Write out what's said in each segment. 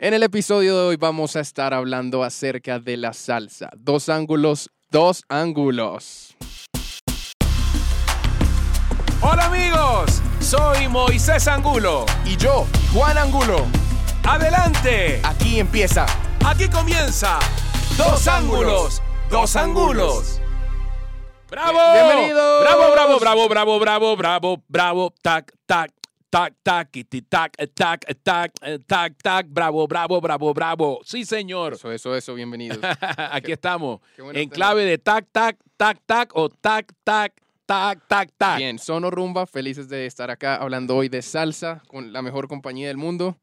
En el episodio de hoy vamos a estar hablando acerca de la salsa. Dos ángulos, dos ángulos. Hola amigos, soy Moisés Angulo. Y yo, Juan Angulo. Adelante, Aquí empieza. aquí comienza Dos Ángulos, Dos Ángulos. ¡Bravo! Bienvenidos. ¡Bravo, bravo, bravo, bravo, bravo, bravo, bravo! Tac, tac, tac, tac, iti, tac, eh, tac, eh, tac, eh, tac, tac, bravo, bravo, bravo, bravo. Sí, señor. Eso, eso, eso, bienvenidos. Aquí estamos. Qué bueno En clave de tac, tac, tac, tac o tac, tac, tac, tac, tac. Bien, Sono Rumba, felices de estar acá hablando hoy de salsa con la mejor compañía del mundo.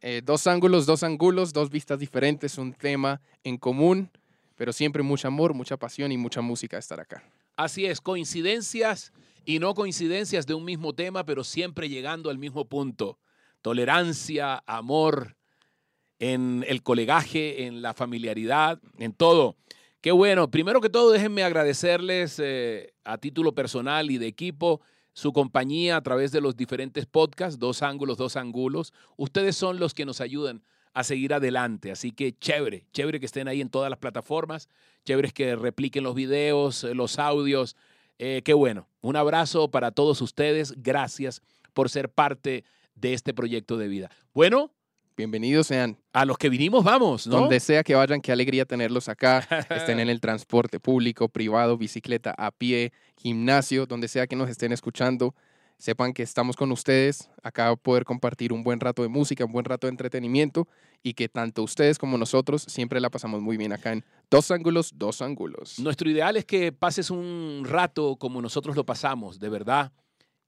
Eh, dos ángulos, dos ángulos, dos vistas diferentes, un tema en común, pero siempre mucho amor, mucha pasión y mucha música estar acá. Así es, coincidencias y no coincidencias de un mismo tema, pero siempre llegando al mismo punto. Tolerancia, amor, en el colegaje, en la familiaridad, en todo. Qué bueno. Primero que todo, déjenme agradecerles eh, a título personal y de equipo su compañía a través de los diferentes podcasts, Dos Ángulos, Dos Ángulos. Ustedes son los que nos ayudan a seguir adelante. Así que chévere, chévere que estén ahí en todas las plataformas, chévere que repliquen los videos, eh, los audios. Eh, qué bueno. Un abrazo para todos ustedes. Gracias por ser parte de este proyecto de vida. Bueno, Bienvenidos sean. a los que vinimos vamos, ¿no? Donde sea que vayan, qué alegría tenerlos acá. estén en el transporte público, privado, bicicleta, a pie, gimnasio, donde sea que nos estén escuchando. Sepan que estamos con ustedes, acá poder compartir un buen rato de música, un buen rato de entretenimiento y que tanto ustedes como nosotros siempre la pasamos muy bien acá en Dos Ángulos, Dos Ángulos. Nuestro ideal es que pases un rato como nosotros lo pasamos, de verdad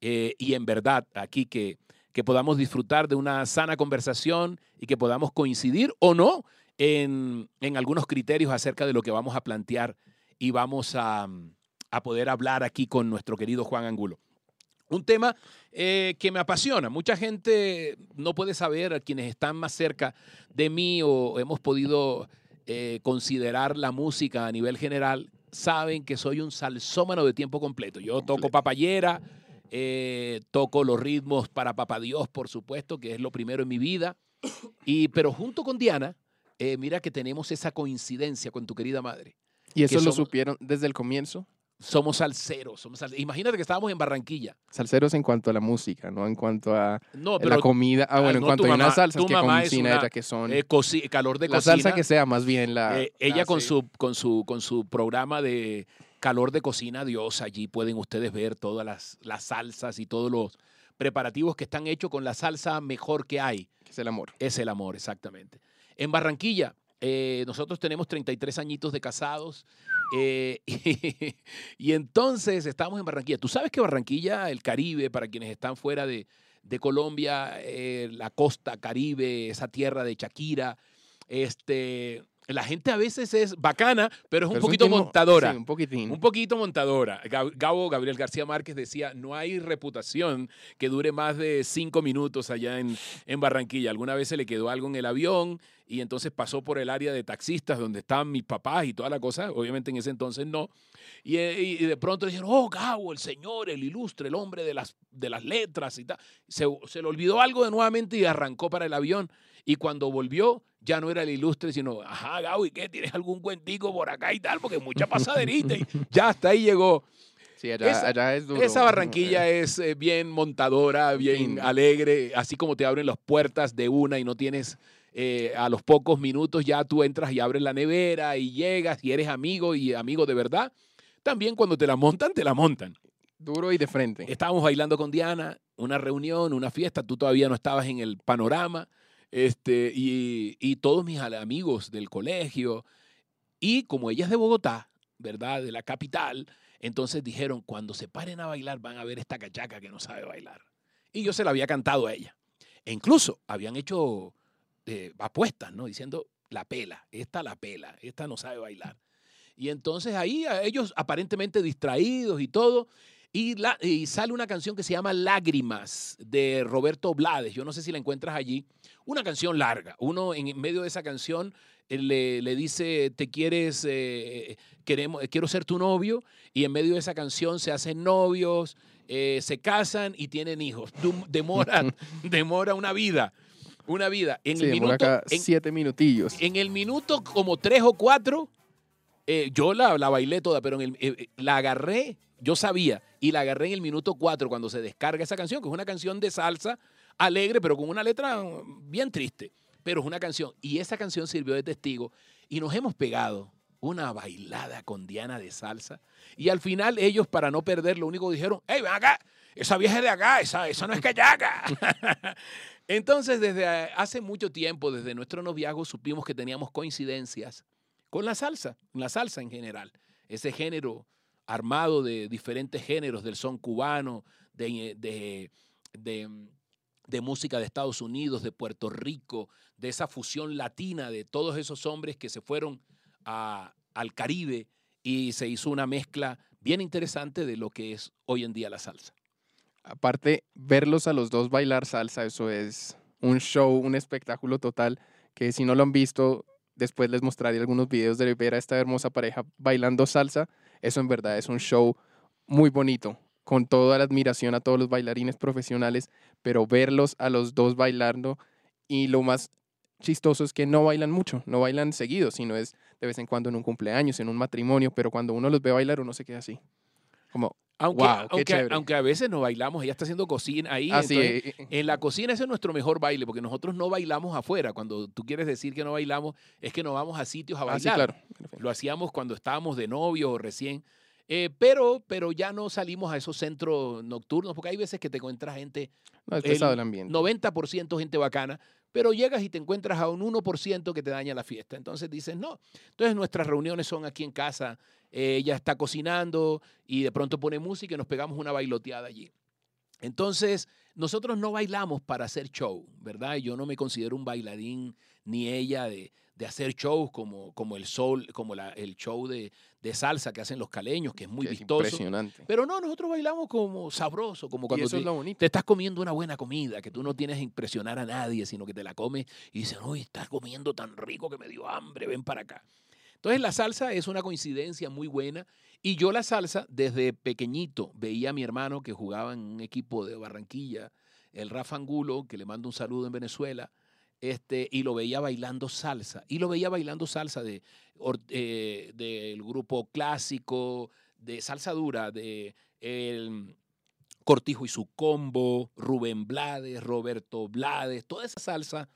eh, y en verdad, aquí que, que podamos disfrutar de una sana conversación y que podamos coincidir o no en, en algunos criterios acerca de lo que vamos a plantear y vamos a, a poder hablar aquí con nuestro querido Juan Angulo. Un tema eh, que me apasiona. Mucha gente no puede saber, a quienes están más cerca de mí o hemos podido eh, considerar la música a nivel general, saben que soy un salsómano de tiempo completo. Yo toco papayera, eh, toco los ritmos para Papá Dios, por supuesto, que es lo primero en mi vida. Y, pero junto con Diana, mira que tenemos esa coincidencia con tu querida madre. ¿Y eso lo somos- supieron desde el comienzo? Somos salseros. Somos salse- Imagínate que estábamos en Barranquilla. Salseros en cuanto a la música, no en cuanto a No, la comida. Ah, ah, bueno, en no, cuanto a mamá- unas salsas que cocina una- ella, que son... eh, calor de la cocina. salsa que sea, más bien la... Eh, ella la con su, con, su, con su programa de calor de cocina, Dios, allí pueden ustedes ver todas las, las salsas y todos los preparativos que están hechos con la salsa mejor que hay. es el amor. Es el amor, exactamente. En Barranquilla, eh, nosotros tenemos 33 añitos de casados eh, y, entonces estamos en Barranquilla. Tú sabes que Barranquilla, el Caribe, para quienes están fuera de, de Colombia, eh, la costa Caribe, esa tierra de Shakira, este, la gente a veces es bacana, pero es un Pero poquito tipo- montadora. Sí, un poquitín. Un poquito montadora. Gab- Gabo Gabriel García Márquez decía, no hay reputación que dure más de cinco minutos allá en, en Barranquilla. Alguna vez se le quedó algo en el avión y entonces pasó por el área de taxistas donde estaban mis papás y toda la cosa. Obviamente en ese entonces no. Y, eh, y de pronto dijeron, oh, Gabo, el señor, el ilustre, el hombre de las, de las letras y tal. Se, se le olvidó algo de nuevamente y arrancó para el avión. Y cuando volvió, ya no era el ilustre, sino, ajá, Gabo, ¿y qué? ¿Tienes algún cuentico por acá y tal? Porque mucha pasaderita. y ya hasta ahí llegó. Sí, allá, esa- allá es duro. Esa Barranquilla es eh, bien montadora, bien alegre, así como te abren las puertas de una y no tienes eh, a los pocos minutos ya tú entras y abres la nevera y llegas y eres amigo y amigo de verdad. También cuando te la montan, te la montan. Duro y de frente. Estábamos bailando con Diana, una reunión, una fiesta, tú todavía no estabas en el panorama, este, y, y todos mis amigos del colegio, y como ella es de Bogotá, ¿verdad? De la capital, entonces dijeron, cuando se paren a bailar van a ver esta cachaca que no sabe bailar. Y yo se la había cantado a ella. E incluso habían hecho eh, apuestas, ¿no? Diciendo, la pela, esta la pela, esta no sabe bailar. Y entonces ahí ellos aparentemente distraídos y todo, y, la- y sale una canción que se llama Lágrimas de Roberto Blades. Yo no sé si la encuentras allí. Una canción larga. Uno en medio de esa canción eh, le, le dice, te quieres, eh, queremos, quiero ser tu novio. Y en medio de esa canción se hacen novios, eh, se casan y tienen hijos. Demora, demora una vida. Una vida. En Sí, el minuto, acá en, siete minutillos. en el minuto como tres o cuatro, eh, yo la, la bailé toda, pero en el- eh, eh, la agarré, yo sabía, y la agarré en el minuto cuatro cuando se descarga esa canción, que es una canción de salsa alegre, pero con una letra bien triste. Pero es una canción. Y esa canción sirvió de testigo. Y nos hemos pegado una bailada con Diana de salsa. Y al final ellos, para no perder, lo único dijeron, hey, ven acá, esa vieja es de acá, esa, esa no es callaca. Entonces, desde hace mucho tiempo, desde nuestro noviazgo, supimos que teníamos coincidencias con la salsa, la salsa en general. Ese género armado de diferentes géneros, del son cubano, de, de, de música de Estados Unidos, de Puerto Rico, de esa fusión latina de todos esos hombres que se fueron a- al Caribe y se hizo una mezcla bien interesante de lo que es hoy en día la salsa. Aparte, verlos a los dos bailar salsa, eso es un show, un espectáculo total, que si no lo han visto, después les mostraré algunos videos de ver a esta hermosa pareja bailando salsa. Eso en verdad es un show muy bonito, con toda la admiración a todos los bailarines profesionales, pero verlos a los dos bailando y lo más chistoso es que no bailan mucho, no bailan seguido, sino es de vez en cuando en un cumpleaños, en un matrimonio, pero cuando uno los ve bailar uno se queda así. Como, Aunque, Wow, qué aunque, chévere. aunque a veces no bailamos, ella está haciendo cocina ahí. así, entonces, eh, En la cocina ese es nuestro mejor baile, porque nosotros no bailamos afuera. Cuando tú quieres decir que no bailamos, es que no vamos a sitios a ah, bailar. sí, claro. Lo hacíamos cuando estábamos de novios o recién. Eh, pero, pero ya no salimos a esos centros nocturnos, porque hay veces que te encuentras gente, No, es el pesado el ambiente. 90% gente bacana, pero llegas y te encuentras a un 1% que te daña la fiesta. Entonces dices, no. Entonces nuestras reuniones son aquí en casa, eh, ella está cocinando y de pronto pone música y nos pegamos una bailoteada allí. Entonces, nosotros no bailamos para hacer show, ¿verdad? Yo no me considero un bailarín ni ella de, de hacer shows como, como el sol, como la- el show de, de salsa que hacen los caleños, que es muy que es vistoso. impresionante. Pero no, nosotros bailamos como sabroso, como cuando es te estás comiendo una buena comida, que tú no tienes que impresionar a nadie, sino que te la comes y dices, uy, estás comiendo tan rico que me dio hambre, ven para acá. Entonces la salsa es una coincidencia muy buena y yo la salsa desde pequeñito veía a mi hermano que jugaba en un equipo de Barranquilla, el Rafa Angulo, que le mando un saludo en Venezuela, este, y lo veía bailando salsa. Y lo veía bailando salsa eh, del grupo clásico, de salsa dura, de el Cortijo y su combo, Rubén Blades, Roberto Blades, toda esa salsa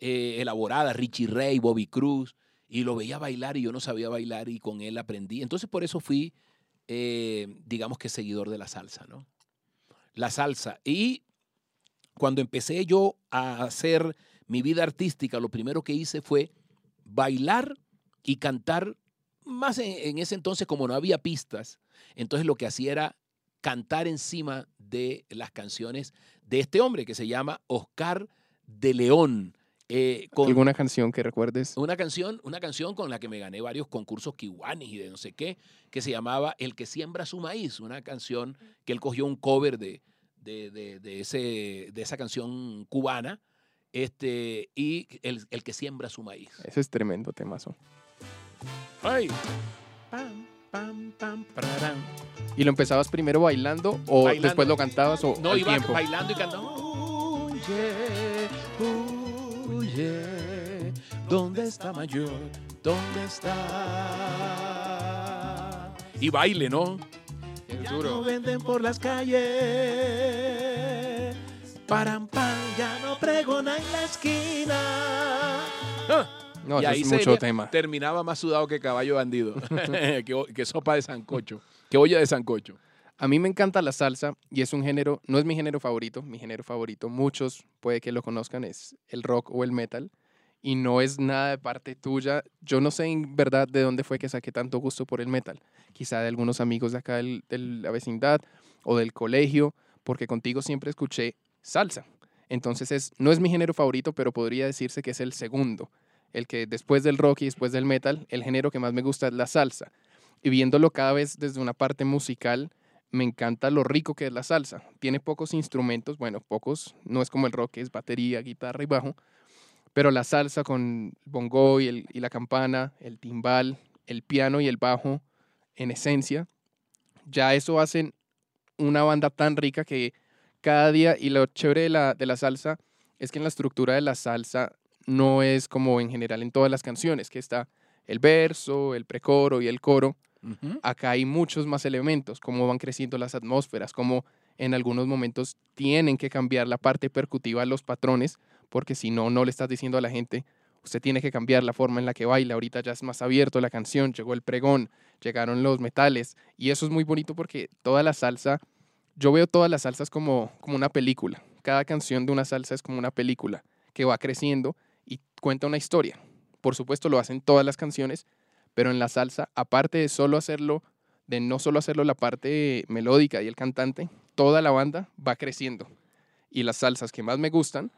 eh, elaborada, Richie Ray, Bobby Cruz, y lo veía bailar y yo no sabía bailar y con él aprendí. Entonces por eso fui, eh, digamos que seguidor de la salsa, ¿no? La salsa. Y cuando empecé yo a hacer mi vida artística, lo primero que hice fue bailar y cantar, más en, en ese entonces como no había pistas, entonces lo que hacía era cantar encima de las canciones de este hombre que se llama Oscar de León. eh, con ¿Alguna canción que recuerdes? una canción, una canción con la que me gané varios concursos kiwanis y de no sé qué, que se llamaba El que siembra su maíz, una canción que él cogió un cover de, de, de- de ese, de esa canción cubana, este, y el, el que siembra su maíz. Ese es tremendo temazo. ¡Ay! Pam, pam, pam, pararán. ¿Y lo empezabas primero bailando o Bailando. después lo cantabas o No, al iba tiempo? bailando y cantando. Huye, huye, ¿dónde está mayor? ¿Dónde está? Y baile, ¿no? Es Ya duro. no venden por las calles. Paran pan, ya no pregona en la esquina. Ah, No, y ahí es mucho tema. terminaba más sudado que caballo bandido. que, que sopa de sancocho. Que olla de sancocho. A mí me encanta la salsa y es un género, no es mi género favorito, mi género favorito, muchos puede que lo conozcan, es el rock o el metal y no es nada de parte tuya. Yo no sé en verdad de dónde fue que saqué tanto gusto por el metal, quizá de algunos amigos de acá del- de la vecindad o del colegio, porque contigo siempre escuché salsa. Entonces es, no es mi género favorito, pero podría decirse que es el segundo, el que después del rock y después del metal, el género que más me gusta es la salsa. Y viéndolo cada vez desde una parte musical, me encanta lo rico que es la salsa. Tiene pocos instrumentos, bueno, pocos, no es como el rock, es batería, guitarra y bajo, pero la salsa con bongo y, el- y la campana, el timbal, el piano y el bajo, en esencia, ya eso hacen una banda tan rica que cada día, y lo chévere de la, de la salsa es que en la estructura de la salsa no es como en general en todas las canciones, que está el verso, el precoro y el coro. Acá hay muchos más elementos, cómo van creciendo las atmósferas, cómo en algunos momentos tienen que cambiar la parte percutiva a los patrones, porque si no, no le estás diciendo a la gente, usted tiene que cambiar la forma en la que baila, ahorita ya es más abierto la canción, llegó el pregón, llegaron los metales, y eso es muy bonito porque toda la salsa, yo veo todas las salsas como, como una película, cada canción de una salsa es como una película que va creciendo y cuenta una historia. Por supuesto lo hacen todas las canciones, pero en la salsa, aparte de solo hacerlo, de no solo hacerlo la parte melódica y el cantante, toda la banda va creciendo. Y las salsas que más me gustan,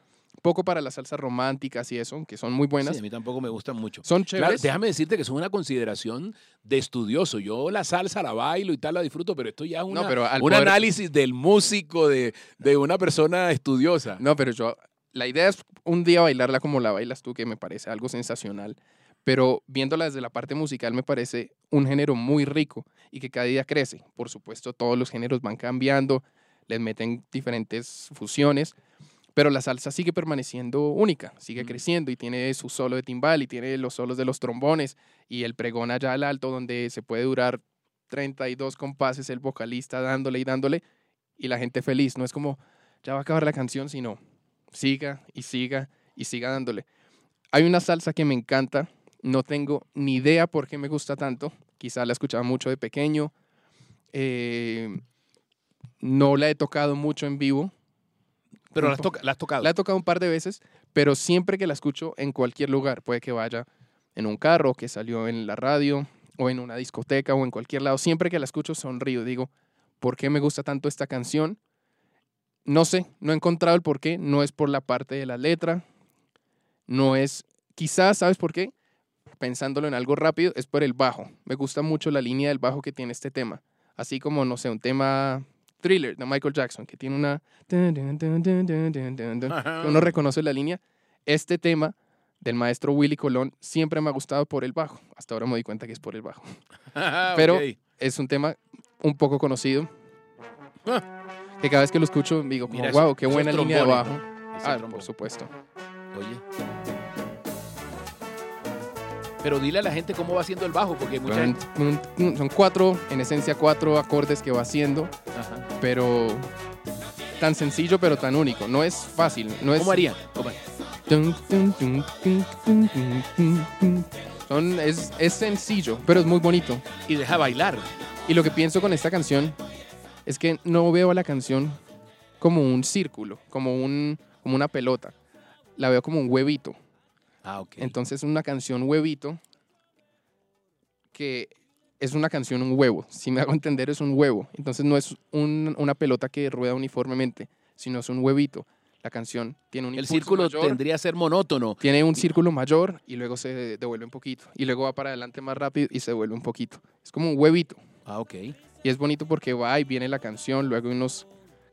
poco para las salsas románticas y eso, que son muy buenas, Sí, a mí tampoco me gustan mucho. son Claro, chéveres. déjame decirte que es una consideración de estudioso. Yo la salsa la bailo y tal, la disfruto, pero esto ya es una- no, pero un poder- análisis del músico, de, de una persona estudiosa. No, pero yo, la idea es un día bailarla como la bailas tú, que me parece algo sensacional. Pero viéndola desde la parte musical me parece un género muy rico y que cada día crece. Por supuesto, todos los géneros van cambiando, les meten diferentes fusiones, pero la salsa sigue permaneciendo única, sigue Mm. creciendo y tiene su solo de timbal y tiene los solos de los trombones y el pregón allá al alto donde se puede durar 32 compases el vocalista dándole y dándole y la gente feliz. No es como, ya va a acabar la canción, sino siga y siga y siga dándole. Hay una salsa que me encanta, no tengo ni idea por qué me gusta tanto, quizá la escuchaba mucho de pequeño, eh, no la he tocado mucho en vivo, Pero un la has, po- toca- la has tocado. la he tocado un par de veces, pero siempre que la escucho en cualquier lugar, puede que vaya en un carro, que salió en la radio, o en una discoteca, o en cualquier lado, siempre que la escucho sonrío, digo, ¿por qué me gusta tanto esta canción? No sé, no he encontrado el por qué, no es por la parte de la letra, no es, quizás, ¿sabes por qué? Pensándolo en algo rápido, es por el bajo. Me gusta mucho la línea del bajo que tiene este tema. Así como, no sé, un tema thriller de Michael Jackson, que tiene una... que uno reconoce la línea. Este tema del maestro Willy Colón siempre me ha gustado por el bajo. Hasta ahora me di cuenta que es por el bajo. pero- Ok. Es un tema un poco conocido. Que cada vez que lo escucho digo, como, Mira, wow, qué buena línea de bajo. Ah, por supuesto. Oye. Pero dile a la gente cómo va haciendo el bajo, porque mucha gente. Son cuatro, en esencia cuatro acordes que va haciendo, Ajá. pero tan sencillo pero tan único. No es fácil. No es, ¿Cómo harían? Son, es, es sencillo, pero es muy bonito. Y deja bailar. Y lo que pienso con esta canción es que no veo a la canción como un círculo, como, un, como una pelota. La veo como un huevito. Ah, ok. Entonces, una canción huevito que es una canción un huevo. Si me hago entender, es un huevo. Entonces, no es un- una pelota que rueda uniformemente, sino es un huevito. La canción tiene un el círculo mayor, tendría que ser monótono. tiene un círculo mayor y luego se devuelve un poquito. Y luego va para adelante más rápido y se devuelve un poquito. Es como un huevito. Ah, ok. Y es bonito porque va y viene la canción, luego hay unos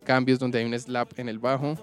cambios donde hay un slap en el bajo.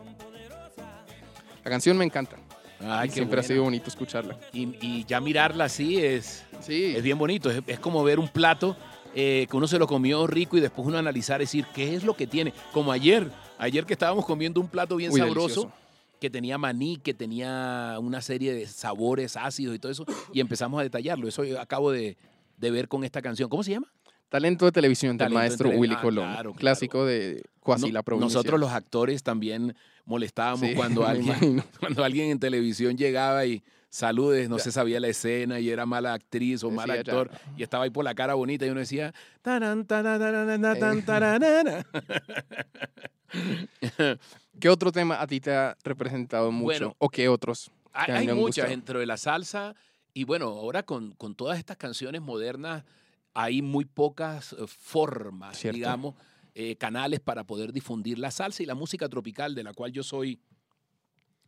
La canción me encanta. Ay, siempre ha sido bonito escucharla. Y, y ya mirarla así es, Sí, es bien bonito. Es, es como ver un plato eh, que uno se lo comió rico y después uno analizar, decir, ¿qué es lo que tiene? Como ayer, ayer que estábamos comiendo un plato bien Uy, sabroso. delicioso. que tenía maní, que tenía una serie de sabores ácidos y todo eso, y empezamos a detallarlo. Eso yo acabo de, de ver con esta canción. ¿Cómo se llama? Talento de televisión del Talento en maestro tele- Willy ah, Colón. claro, claro. Clásico de Cuasi No- la provincia. Nosotros los actores también molestábamos Sí, cuando, alguien, cuando alguien en televisión llegaba y saludes, no Ya. se sabía la escena y era mala actriz o mal Decía ya. actor y estaba ahí por la cara bonita y uno decía "Taran, tan, tararana". ¿Qué otro tema a ti te ha representado mucho? Bueno. ¿O qué otros? Hay, hay muchas dentro de la salsa y bueno, ahora con, con todas estas canciones modernas hay muy pocas eh, formas, Cierto. digamos, eh, canales para poder difundir la salsa y la música tropical, de la cual yo soy,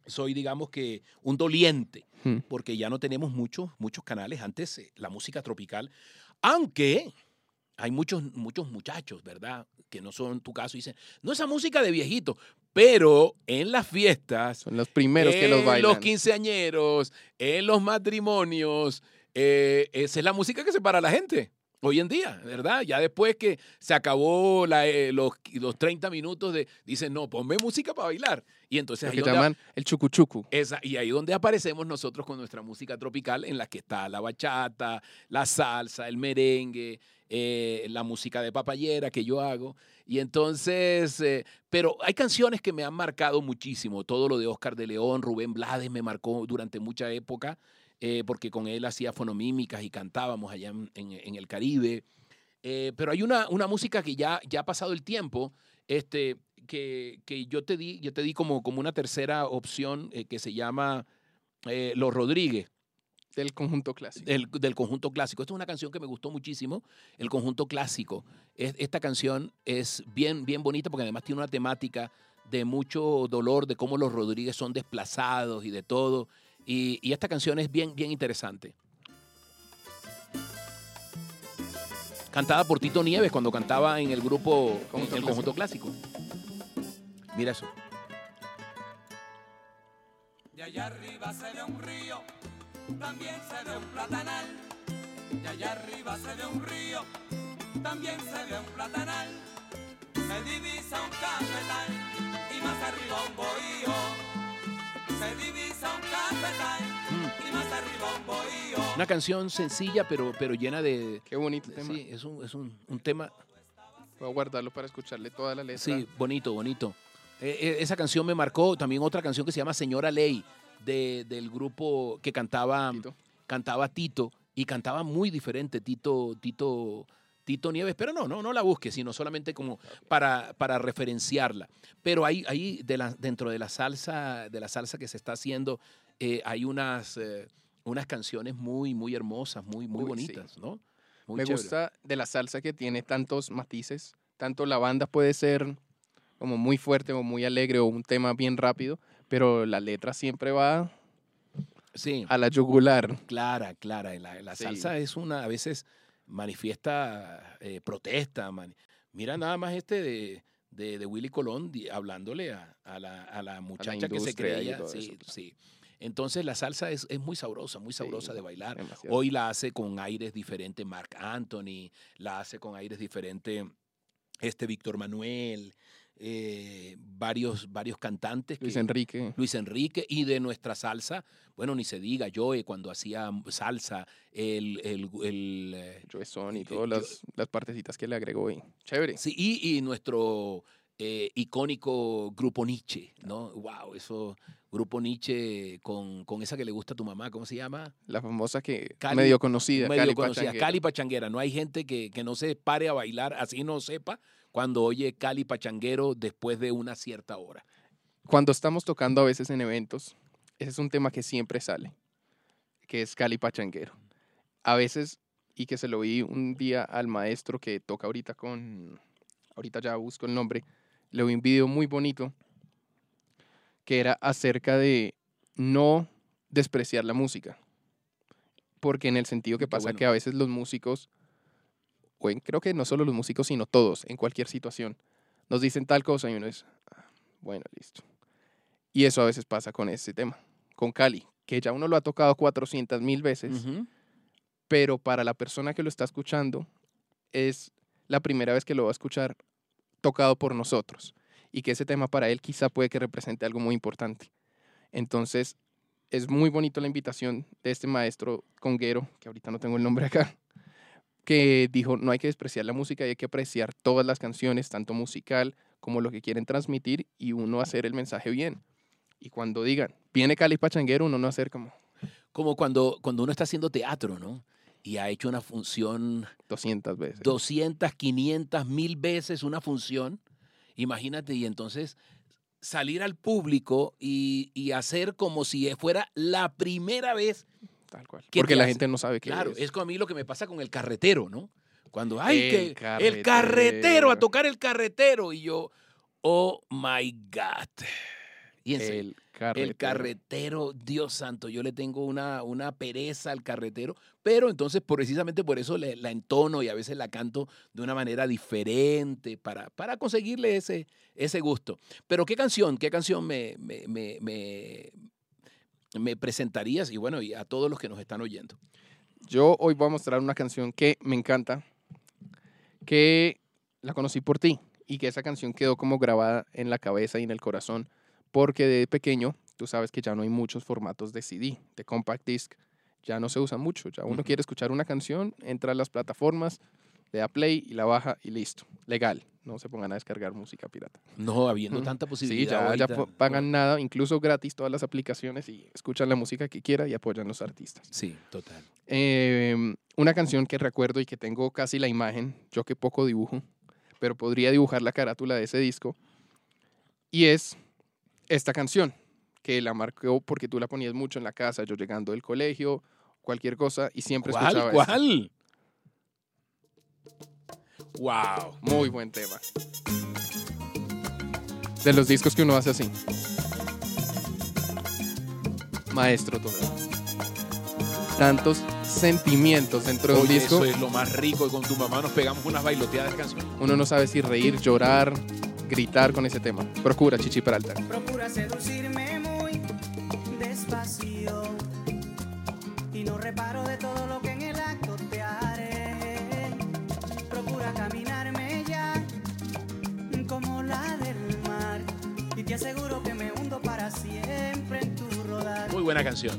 soy digamos que un doliente, Hmm. porque ya no tenemos muchos, muchos canales. Antes eh, la música tropical, aunque hay muchos, muchos muchachos, ¿verdad? Que no son tu caso, dicen, no esa música de viejito, pero en las fiestas Son los primeros que los en los quinceañeros, en los matrimonios. eh, esa es la música que separa a la gente hoy en día, ¿verdad? Ya después que se acabó la, eh, los, los 30 minutos de, dicen, no, ponme música para bailar. Y entonces ahí que donde, llaman el chucuchucu. esa, y ahí donde aparecemos nosotros con nuestra música tropical, en la que está la bachata, la salsa, el merengue, eh, la música de papayera que yo hago. Y entonces, eh, pero hay canciones que me han marcado muchísimo. Todo lo de Oscar de León, Rubén Blades me marcó durante mucha época, eh, porque con él hacía fonomímicas y cantábamos allá en, en- en el Caribe. Eh, pero hay una, una música que ya, ya ha pasado el tiempo, este, que, que yo te di, yo te di como, como una tercera opción eh, que se llama Los Rodríguez, Del conjunto clásico. del, del conjunto clásico. Esta es una canción que me gustó muchísimo, el conjunto clásico. Es- esta canción es bien, bien bonita porque además tiene una temática de mucho dolor, de cómo los Rodríguez son desplazados y de todo. Y, y esta canción es bien, bien interesante. Cantada por Tito Nieves cuando cantaba en el grupo, en Conjunto el conjunto clásico. Mira eso. De allá arriba se ve un río, también se ve un platanal. De allá arriba se ve un río, también se ve un platanal. Se divisa un cafetal y más arriba un bohío. Una canción sencilla pero, pero llena de... Qué bonito tema. Sí, es un, es un, un tema Voy a guardarlo para escucharle toda la letra. Sí, bonito, bonito. Eh, eh, esa canción me marcó también otra canción que se llama Señora Ley, de- del grupo que cantaba Tito. cantaba Tito y cantaba muy diferente Tito, Tito, Tito Nieves, pero no, no, no la busques, sino solamente como para, para referenciarla. Pero ahí, ahí de la, dentro de la salsa, de la salsa que se está haciendo, eh, hay unas, eh, unas canciones muy, muy hermosas, muy, muy Uy, bonitas, ¿no? Muy Me chévere. gusta de la salsa que tiene tantos matices. Tanto la banda puede ser como muy fuerte o muy alegre o un tema bien rápido, pero la letra siempre va Sí. a la yugular. Clara, clara. La, la Sí. salsa es una, a veces manifiesta eh, protesta. Mira nada más este de, de, de Willy Colón di- hablándole a, a la, a la muchacha que se creía. todo Sí, eso. sí. Entonces la salsa es, es muy sabrosa, muy sabrosa Sí, de bailar. demasiado. Hoy la hace con aires diferentes Mark Anthony, la hace con aires diferentes este Víctor Manuel, eh, varios, varios cantantes. Luis que- Enrique. Luis Enrique y de nuestra salsa, bueno, ni se diga, Joe cuando hacía salsa, el, el, el, eh, Joe Son y Yo- todas las, las partecitas que le agregó. Y chévere. sí, y, y nuestro eh, icónico grupo Nietzsche, ¿no? Wow, eso, grupo Nietzsche con, con esa que le gusta a tu mamá, ¿cómo se llama? La famosa que Cali- medio conocida. Medio Cali conocida, Pachanguera. Cali Pachanguera. No hay gente que, que no se pare a bailar, así no sepa, cuando oye Cali Pachanguero después de una cierta hora. Cuando estamos tocando a veces en eventos, ese es un tema que siempre sale, que es Cali Pachanguero. A veces, y que se lo vi un día al maestro que toca ahorita con, ahorita ya busco el nombre, le vi un video muy bonito que era acerca de no despreciar la música. Porque en el sentido que pasa bueno. que a veces los músicos, en- creo que no solo los músicos, sino todos, en cualquier situación, nos dicen tal cosa y uno es, "Ah, bueno, listo. Y eso a veces pasa con ese tema, con Cali, que ya uno lo ha tocado 400 mil veces, Ujú. pero para la persona que lo está escuchando es la primera vez que lo va a escuchar tocado por nosotros y que ese tema para él quizá puede que represente algo muy importante. Entonces, es muy bonito la invitación de este maestro conguero, que ahorita no tengo el nombre acá, que dijo, no hay que despreciar la música y hay que apreciar todas las canciones, tanto musical como lo que quieren transmitir y uno hacer el mensaje bien. Y cuando digan, viene Cali Pachanguero, uno no hacer como Como cuando, cuando uno está haciendo teatro, ¿no? Y ha hecho una función 200 veces. 200, 500, mil veces una función. Imagínate, y entonces salir al público y, y hacer como si fuera la primera vez. Tal cual. ¿Qué Porque la hace? gente no sabe qué Claro, es. es como a mí lo que me pasa con el carretero, ¿no? Cuando, ay, El que el carretero. a tocar el carretero. Y yo, oh my God. Y en serio, el carretero. el carretero, Dios santo, yo le tengo una, una pereza al carretero, pero entonces precisamente por eso le- la entono y a veces la canto de una manera diferente para, para conseguirle ese, ese gusto. Pero ¿qué canción, qué canción me, me, me, me- me presentarías? Y bueno, y a todos los que nos están oyendo. Yo hoy voy a mostrar una canción que me encanta, que la conocí por ti y que esa canción quedó como grabada en la cabeza y en el corazón porque de pequeño tú sabes que ya no hay muchos formatos de CD, de compact disc, ya no se usan mucho. Ya uno quiere escuchar una canción, entra a las plataformas, le da play y la baja y listo. Legal. No se pongan a descargar música pirata. No, habiendo Mm. tanta Sí, posibilidad. ya, ya ahorita. pagan nada, incluso gratis todas las aplicaciones y escuchan la música que quiera y apoyan los artistas. Sí, total. Eh, una canción que recuerdo y que tengo casi la imagen, yo que poco dibujo, pero podría dibujar la carátula de ese disco, y es esta canción, que la marcó porque tú la ponías mucho en la casa, yo llegando del colegio, cualquier cosa, y siempre escuchaba ¿Cuál? esta. Wow. Muy buen tema. De los discos que uno hace así. Maestro total. Tantos sentimientos dentro de un Oye, disco. eso es lo más rico. Con tu mamá nos pegamos unas bailoteadas de canción. Uno no sabe si reír, llorar, gritar con ese tema. Procura, Chichi Peralta. Procura seducirme muy despacio y no reparo de todo lo Muy buena canción.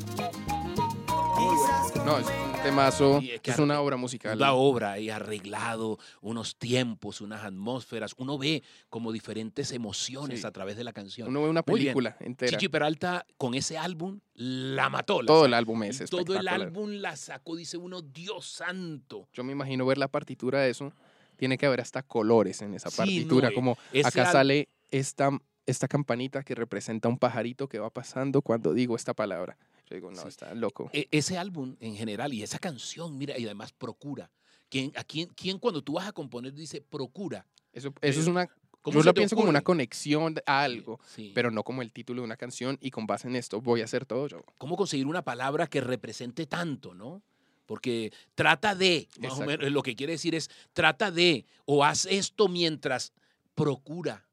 No, es un temazo, es que es una obra musical. La obra y arreglado, unos tiempos, unas atmósferas. Uno ve como diferentes emociones Sí. a través de la canción. Uno ve una película entera. Chichi Peralta con ese álbum la mató. la Todo el álbum es Todo el álbum la sacó, dice uno, Dios santo. Yo me imagino ver la partitura de eso. Tiene que haber hasta colores en esa Sí, partitura. no, como acá al- sale esta, esta campanita que representa un pajarito que va pasando cuando digo esta palabra. Yo digo, no, Sí. está loco. E- ese álbum en general y esa canción, mira, y además procura. ¿Quién, a quién, quién cuando tú vas a componer dice procura? Eso, eso es eh, una. ¿Cómo Yo lo pienso como una conexión a algo, Sí. pero no como el título de una canción y con base en esto voy a hacer todo yo. ¿Cómo conseguir una palabra que represente tanto, no? Porque trata de, más o menos, lo que quiere decir es, trata de, o haz esto mientras procura.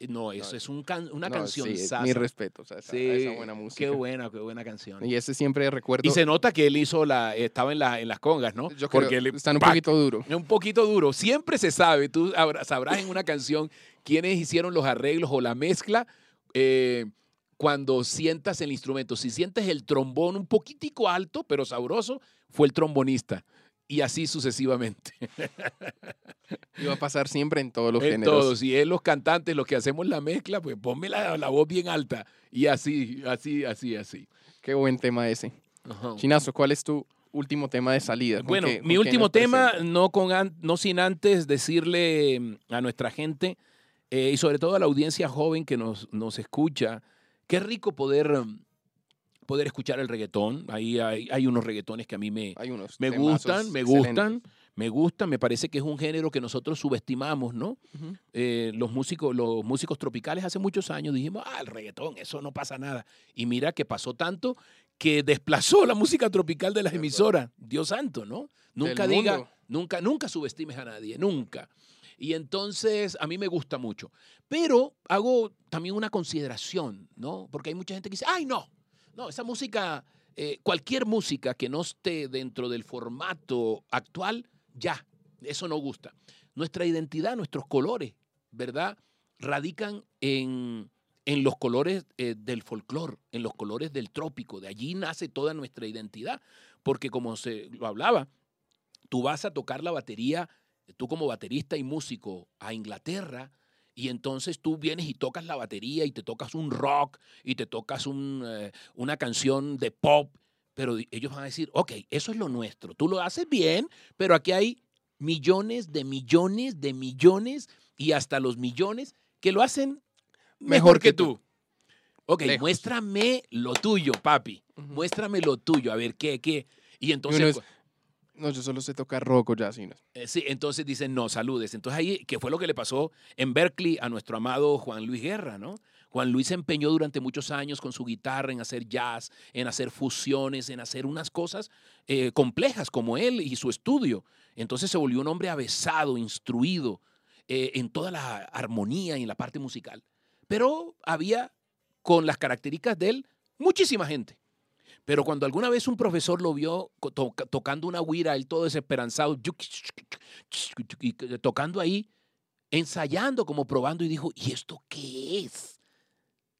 Eh, No, eso No, es un can- una No, canción sí, sasa. mi respeto, o sea, esa, Sí, esa buena música. Qué buena, qué buena canción. Y ese siempre recuerdo. Y se nota que él hizo la, estaba en, la, en las congas, ¿no? yo creo, Porque le- están un ¡pac! poquito duro. Un poquito duro. Siempre se sabe, tú sabrás en una canción quiénes hicieron los arreglos o la mezcla eh, cuando sientas el instrumento. Si sientes el trombón un poquitico alto, pero sabroso, fue el trombonista. Y así sucesivamente. Y va a pasar siempre en todos los en géneros. todos. Si es los cantantes los que hacemos la mezcla, pues ponme la, la voz bien alta. Y así, así, así, así. Qué buen tema ese. Chinazo, ¿cuál es tu último tema de salida? ¿Con Bueno, qué- mi último tema, no, con an- no sin antes decirle mm, a nuestra gente eh, y sobre todo a la audiencia joven que nos, nos escucha, qué rico poder, mm, poder escuchar el reggaetón. Ahí hay, hay unos reggaetones que a mí me, me gustan, me gustan, me gustan, me parece que es un género que nosotros subestimamos, ¿no? Eh, los, músicos, los músicos tropicales hace muchos años dijimos, ah, el reggaetón, eso no pasa nada. Y mira que pasó tanto que desplazó la música tropical de las emisoras. Dios santo, ¿no? Nunca diga, nunca, nunca subestimes a nadie, nunca. Y entonces a mí me gusta mucho. Pero hago también una consideración, ¿no? Porque hay mucha gente que dice, ay, no, no, esa música, eh, cualquier música que no esté dentro del formato actual, ya, eso no gusta. Nuestra identidad, nuestros colores, ¿verdad? Radican en, en los colores eh, del folclore, en los colores del trópico. De allí nace toda nuestra identidad. Porque como se lo hablaba, tú vas a tocar la batería, tú como baterista y músico, a Inglaterra, y entonces tú vienes y tocas la batería y te tocas un rock y te tocas un, eh, una canción de pop, pero ellos van a decir, ok, eso es lo nuestro, tú lo haces bien, pero aquí hay millones de millones de millones y hasta los millones que lo hacen mejor, Mejor que, que tú. tú. Ok, Lejos. muéstrame lo tuyo, papi. Muéstrame lo tuyo, a ver qué, qué. Y entonces, es- No, yo solo sé tocar rock o jazz. no. eh, sí, entonces dicen, no, saludes. Entonces ahí, que fue lo que le pasó en Berkeley a nuestro amado Juan Luis Guerra, ¿no? Juan Luis se empeñó durante muchos años con su guitarra en hacer jazz, en hacer fusiones, en hacer unas cosas eh, complejas como él y su estudio. Entonces se volvió un hombre avesado, instruido eh, en toda la armonía y en la parte musical. Pero había, con las características de él, muchísima gente. Pero cuando alguna vez un profesor lo vio to- tocando una guira, él todo desesperanzado, tocando ahí, ensayando, como probando, y dijo, ¿y esto qué es?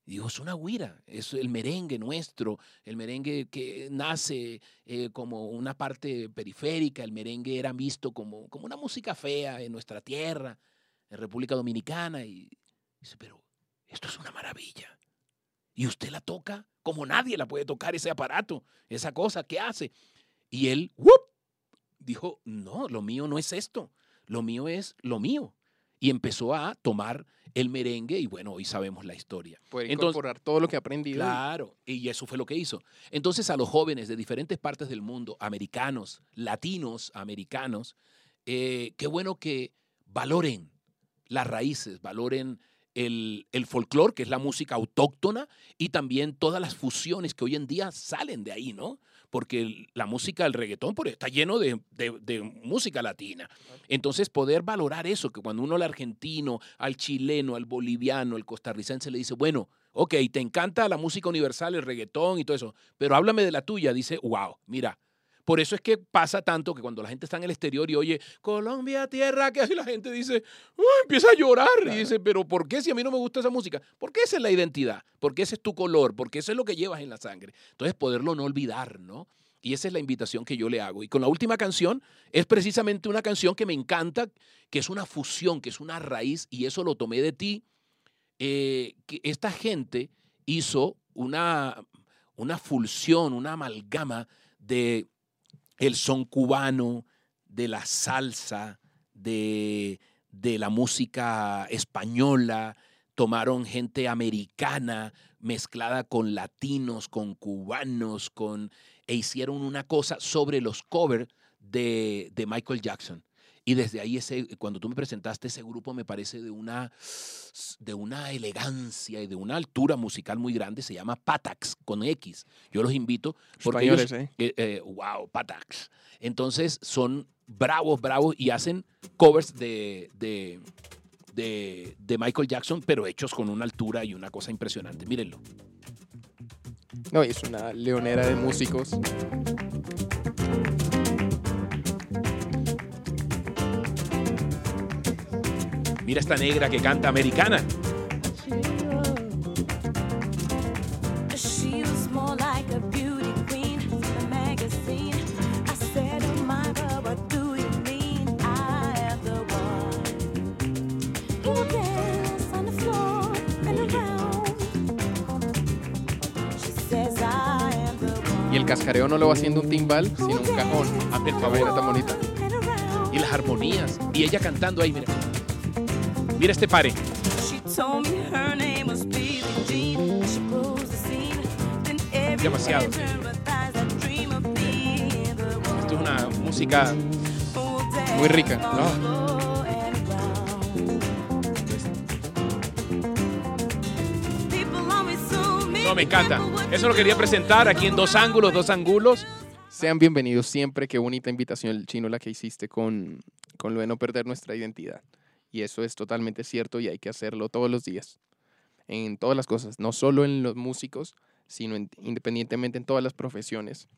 Y dijo, es una guira, es el merengue nuestro, el merengue que nace eh, como una parte periférica, el merengue era visto como, como una música fea en nuestra tierra, en República Dominicana. Y dice, pero esto es una maravilla. Y usted la toca como nadie la puede tocar ese aparato, esa cosa, ¿qué hace? Y él, ¡wup! dijo, no, lo mío no es esto, lo mío es lo mío. Y empezó a tomar el merengue y bueno, hoy sabemos la historia. Poder Entonces- incorporar todo lo que ha aprendido. Claro, y eso fue lo que hizo. Entonces a los jóvenes de diferentes partes del mundo, americanos, latinos, americanos, eh, qué bueno que valoren las raíces, valoren el, el folclore, que es la música autóctona, y también todas las fusiones que hoy en día salen de ahí, ¿no? Porque la música, el reggaetón, pues, está lleno de, de- de música latina. Entonces, poder valorar eso, que cuando uno al argentino, al chileno, al boliviano, al costarricense le dice, bueno, ok, te encanta la música universal, el reggaetón y todo eso, pero háblame de la tuya, dice, wow, mira. Por eso es que pasa tanto que cuando la gente está en el exterior y oye, Colombia, tierra, que así la gente dice, empieza a llorar y dice, pero ¿por qué si a mí no me gusta esa música? Porque esa es la identidad, porque ese es tu color, porque eso es lo que llevas en la sangre. Entonces, poderlo no olvidar, ¿no? Y esa es la invitación que yo le hago. Y con la última canción es precisamente una canción que me encanta, que es una fusión, que es una raíz, y eso lo tomé de ti. eh, que esta gente hizo una, una fusión, una amalgama de el son cubano, de la salsa, de, de la música española, tomaron gente americana mezclada con latinos, con cubanos, con, e hicieron una cosa sobre los covers de, de Michael Jackson. Y desde ahí, ese, cuando tú me presentaste ese grupo, me parece de una, de una elegancia y de una altura musical muy grande. Se llama Patax, con X. Yo los invito porque ellos, Españoles, ¿eh? eh, eh, wow, Patax. Entonces son bravos, bravos y hacen covers de, de, de, de Michael Jackson, pero hechos con una altura y una cosa impresionante. Mírenlo. No, es una leonera de músicos. She says, I am the one. Y el cascareo no lo va haciendo un timbal, sino un cajón. Hazme el Esa favor. tan bonita. Y las armonías. Y ella cantando ahí, mira. Mira este pare. She told me her name was Billie Jean. She grows the scene. Then Demasiado. Esto es una música Muy rica, ¿no? No, me encanta. Eso lo quería presentar aquí en Dos Ángulos, Dos Ángulos. Sean bienvenidos siempre. Qué bonita invitación, el chino, la que hiciste con, con lo de no perder nuestra identidad. Y eso es totalmente cierto y hay que hacerlo todos los días. En todas las cosas, no solo en los músicos, sino en- independientemente en todas las profesiones.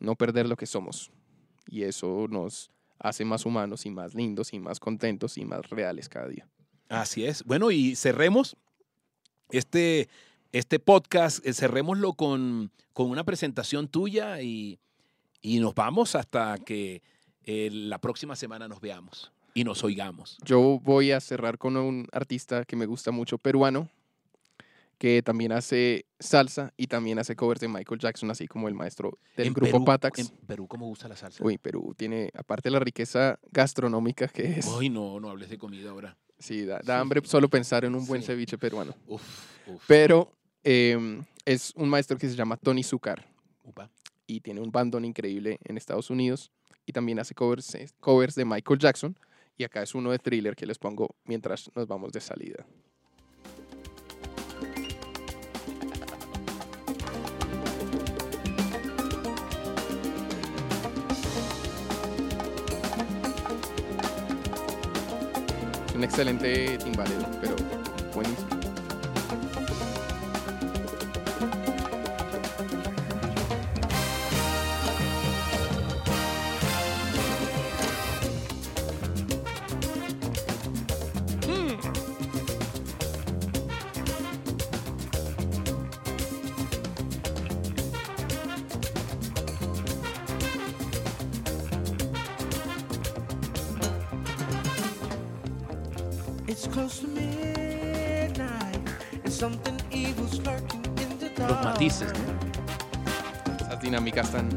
No perder lo que somos. Y eso nos hace más humanos y más lindos y más contentos y más reales cada día. Así es. Bueno, y cerremos este, este podcast, eh, cerrémoslo con, con una presentación tuya y, y nos vamos hasta que eh, la próxima semana nos veamos y nos oigamos. Yo voy a cerrar con un artista que me gusta mucho, peruano, que también hace salsa y también hace covers de Michael Jackson, así como el maestro del En grupo Perú- Patax. En Perú, ¿cómo gusta la salsa? Uy, Perú tiene, aparte de la riqueza gastronómica que es, Uy, no, no hables de comida ahora. sí, da, da hambre solo pensar en un buen Sí. ceviche peruano. Uf, uf. Pero em, es un maestro que se llama Tony Zucar Upa. y tiene un bandón increíble en Estados Unidos y también hace covers, eh, covers de Michael Jackson. Y acá es uno de thriller que les pongo mientras nos vamos de salida. Un excelente timbalero, pero buenísimo. Los matices, ¿no? Esas dinámicas tan...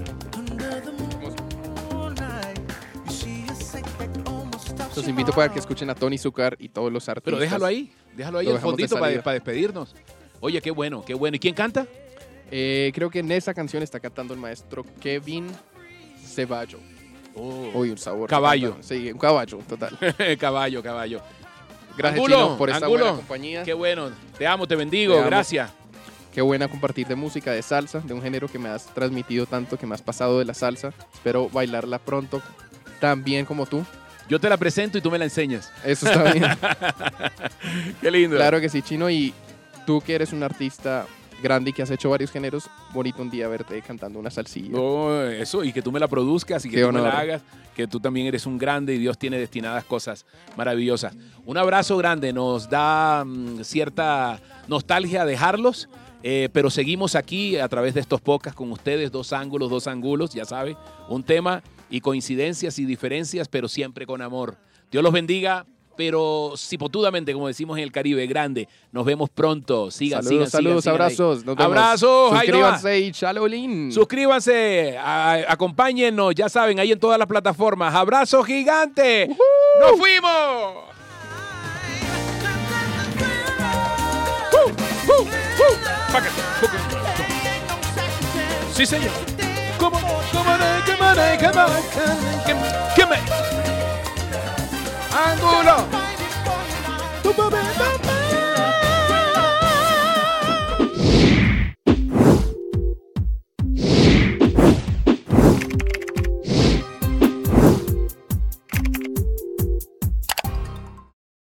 Los invito para que heart. escuchen a Tony Zucker y todos los artistas. Pero déjalo ahí, déjalo ahí Lo el de fondito para, despedirnos. Oye, qué bueno, qué bueno. ¿Y quién canta? Eh, creo que en esa canción está cantando el maestro Kevin Ceballo. Uy, un sabor. Caballo. Sí, un caballo, total. caballo, caballo. Gracias, Angulo, Chino, por esta Angulo. buena compañía. Qué bueno. Te amo, te bendigo. Te amo. Gracias. Qué buena compartir de música, de salsa, de un género que me has transmitido tanto, que me has pasado de la salsa. Espero bailarla pronto, tan bien como tú. Yo te la presento y tú me la enseñas. Eso está bien. Qué lindo. claro que sí, Chino. Y tú que eres un artista grande y que has hecho varios géneros, bonito un día verte cantando una salsilla. No, eso, y que tú me la produzcas y que Qué tú me la hagas, que tú también eres un grande y Dios tiene destinadas cosas maravillosas. Un abrazo grande, nos da mm, cierta nostalgia dejarlos, eh, pero seguimos aquí a través de estos podcasts con ustedes, dos ángulos, dos ángulos, ya sabe, un tema y coincidencias y diferencias, pero siempre con amor. Dios los bendiga. Pero cipotudamente, como decimos en el Caribe, grande. Nos vemos pronto. Sigan, saludos, sigan, saludos, sigan, sigan ahí. abrazos. Nos vemos. Abrazos. Suscríbanse y chalolín. Suscríbanse, a- acompáñennos, ya saben, ahí en todas las plataformas. ¡Abrazo gigante! ¡Nos fuimos! ¡Uh, uh, uh! Pácate, pácate. Sí, señor. ¿Cómo? ¿Cómo? ¿Cómo? ¿Cómo? ¿Cómo? ¿Cómo? ¡Ángulo!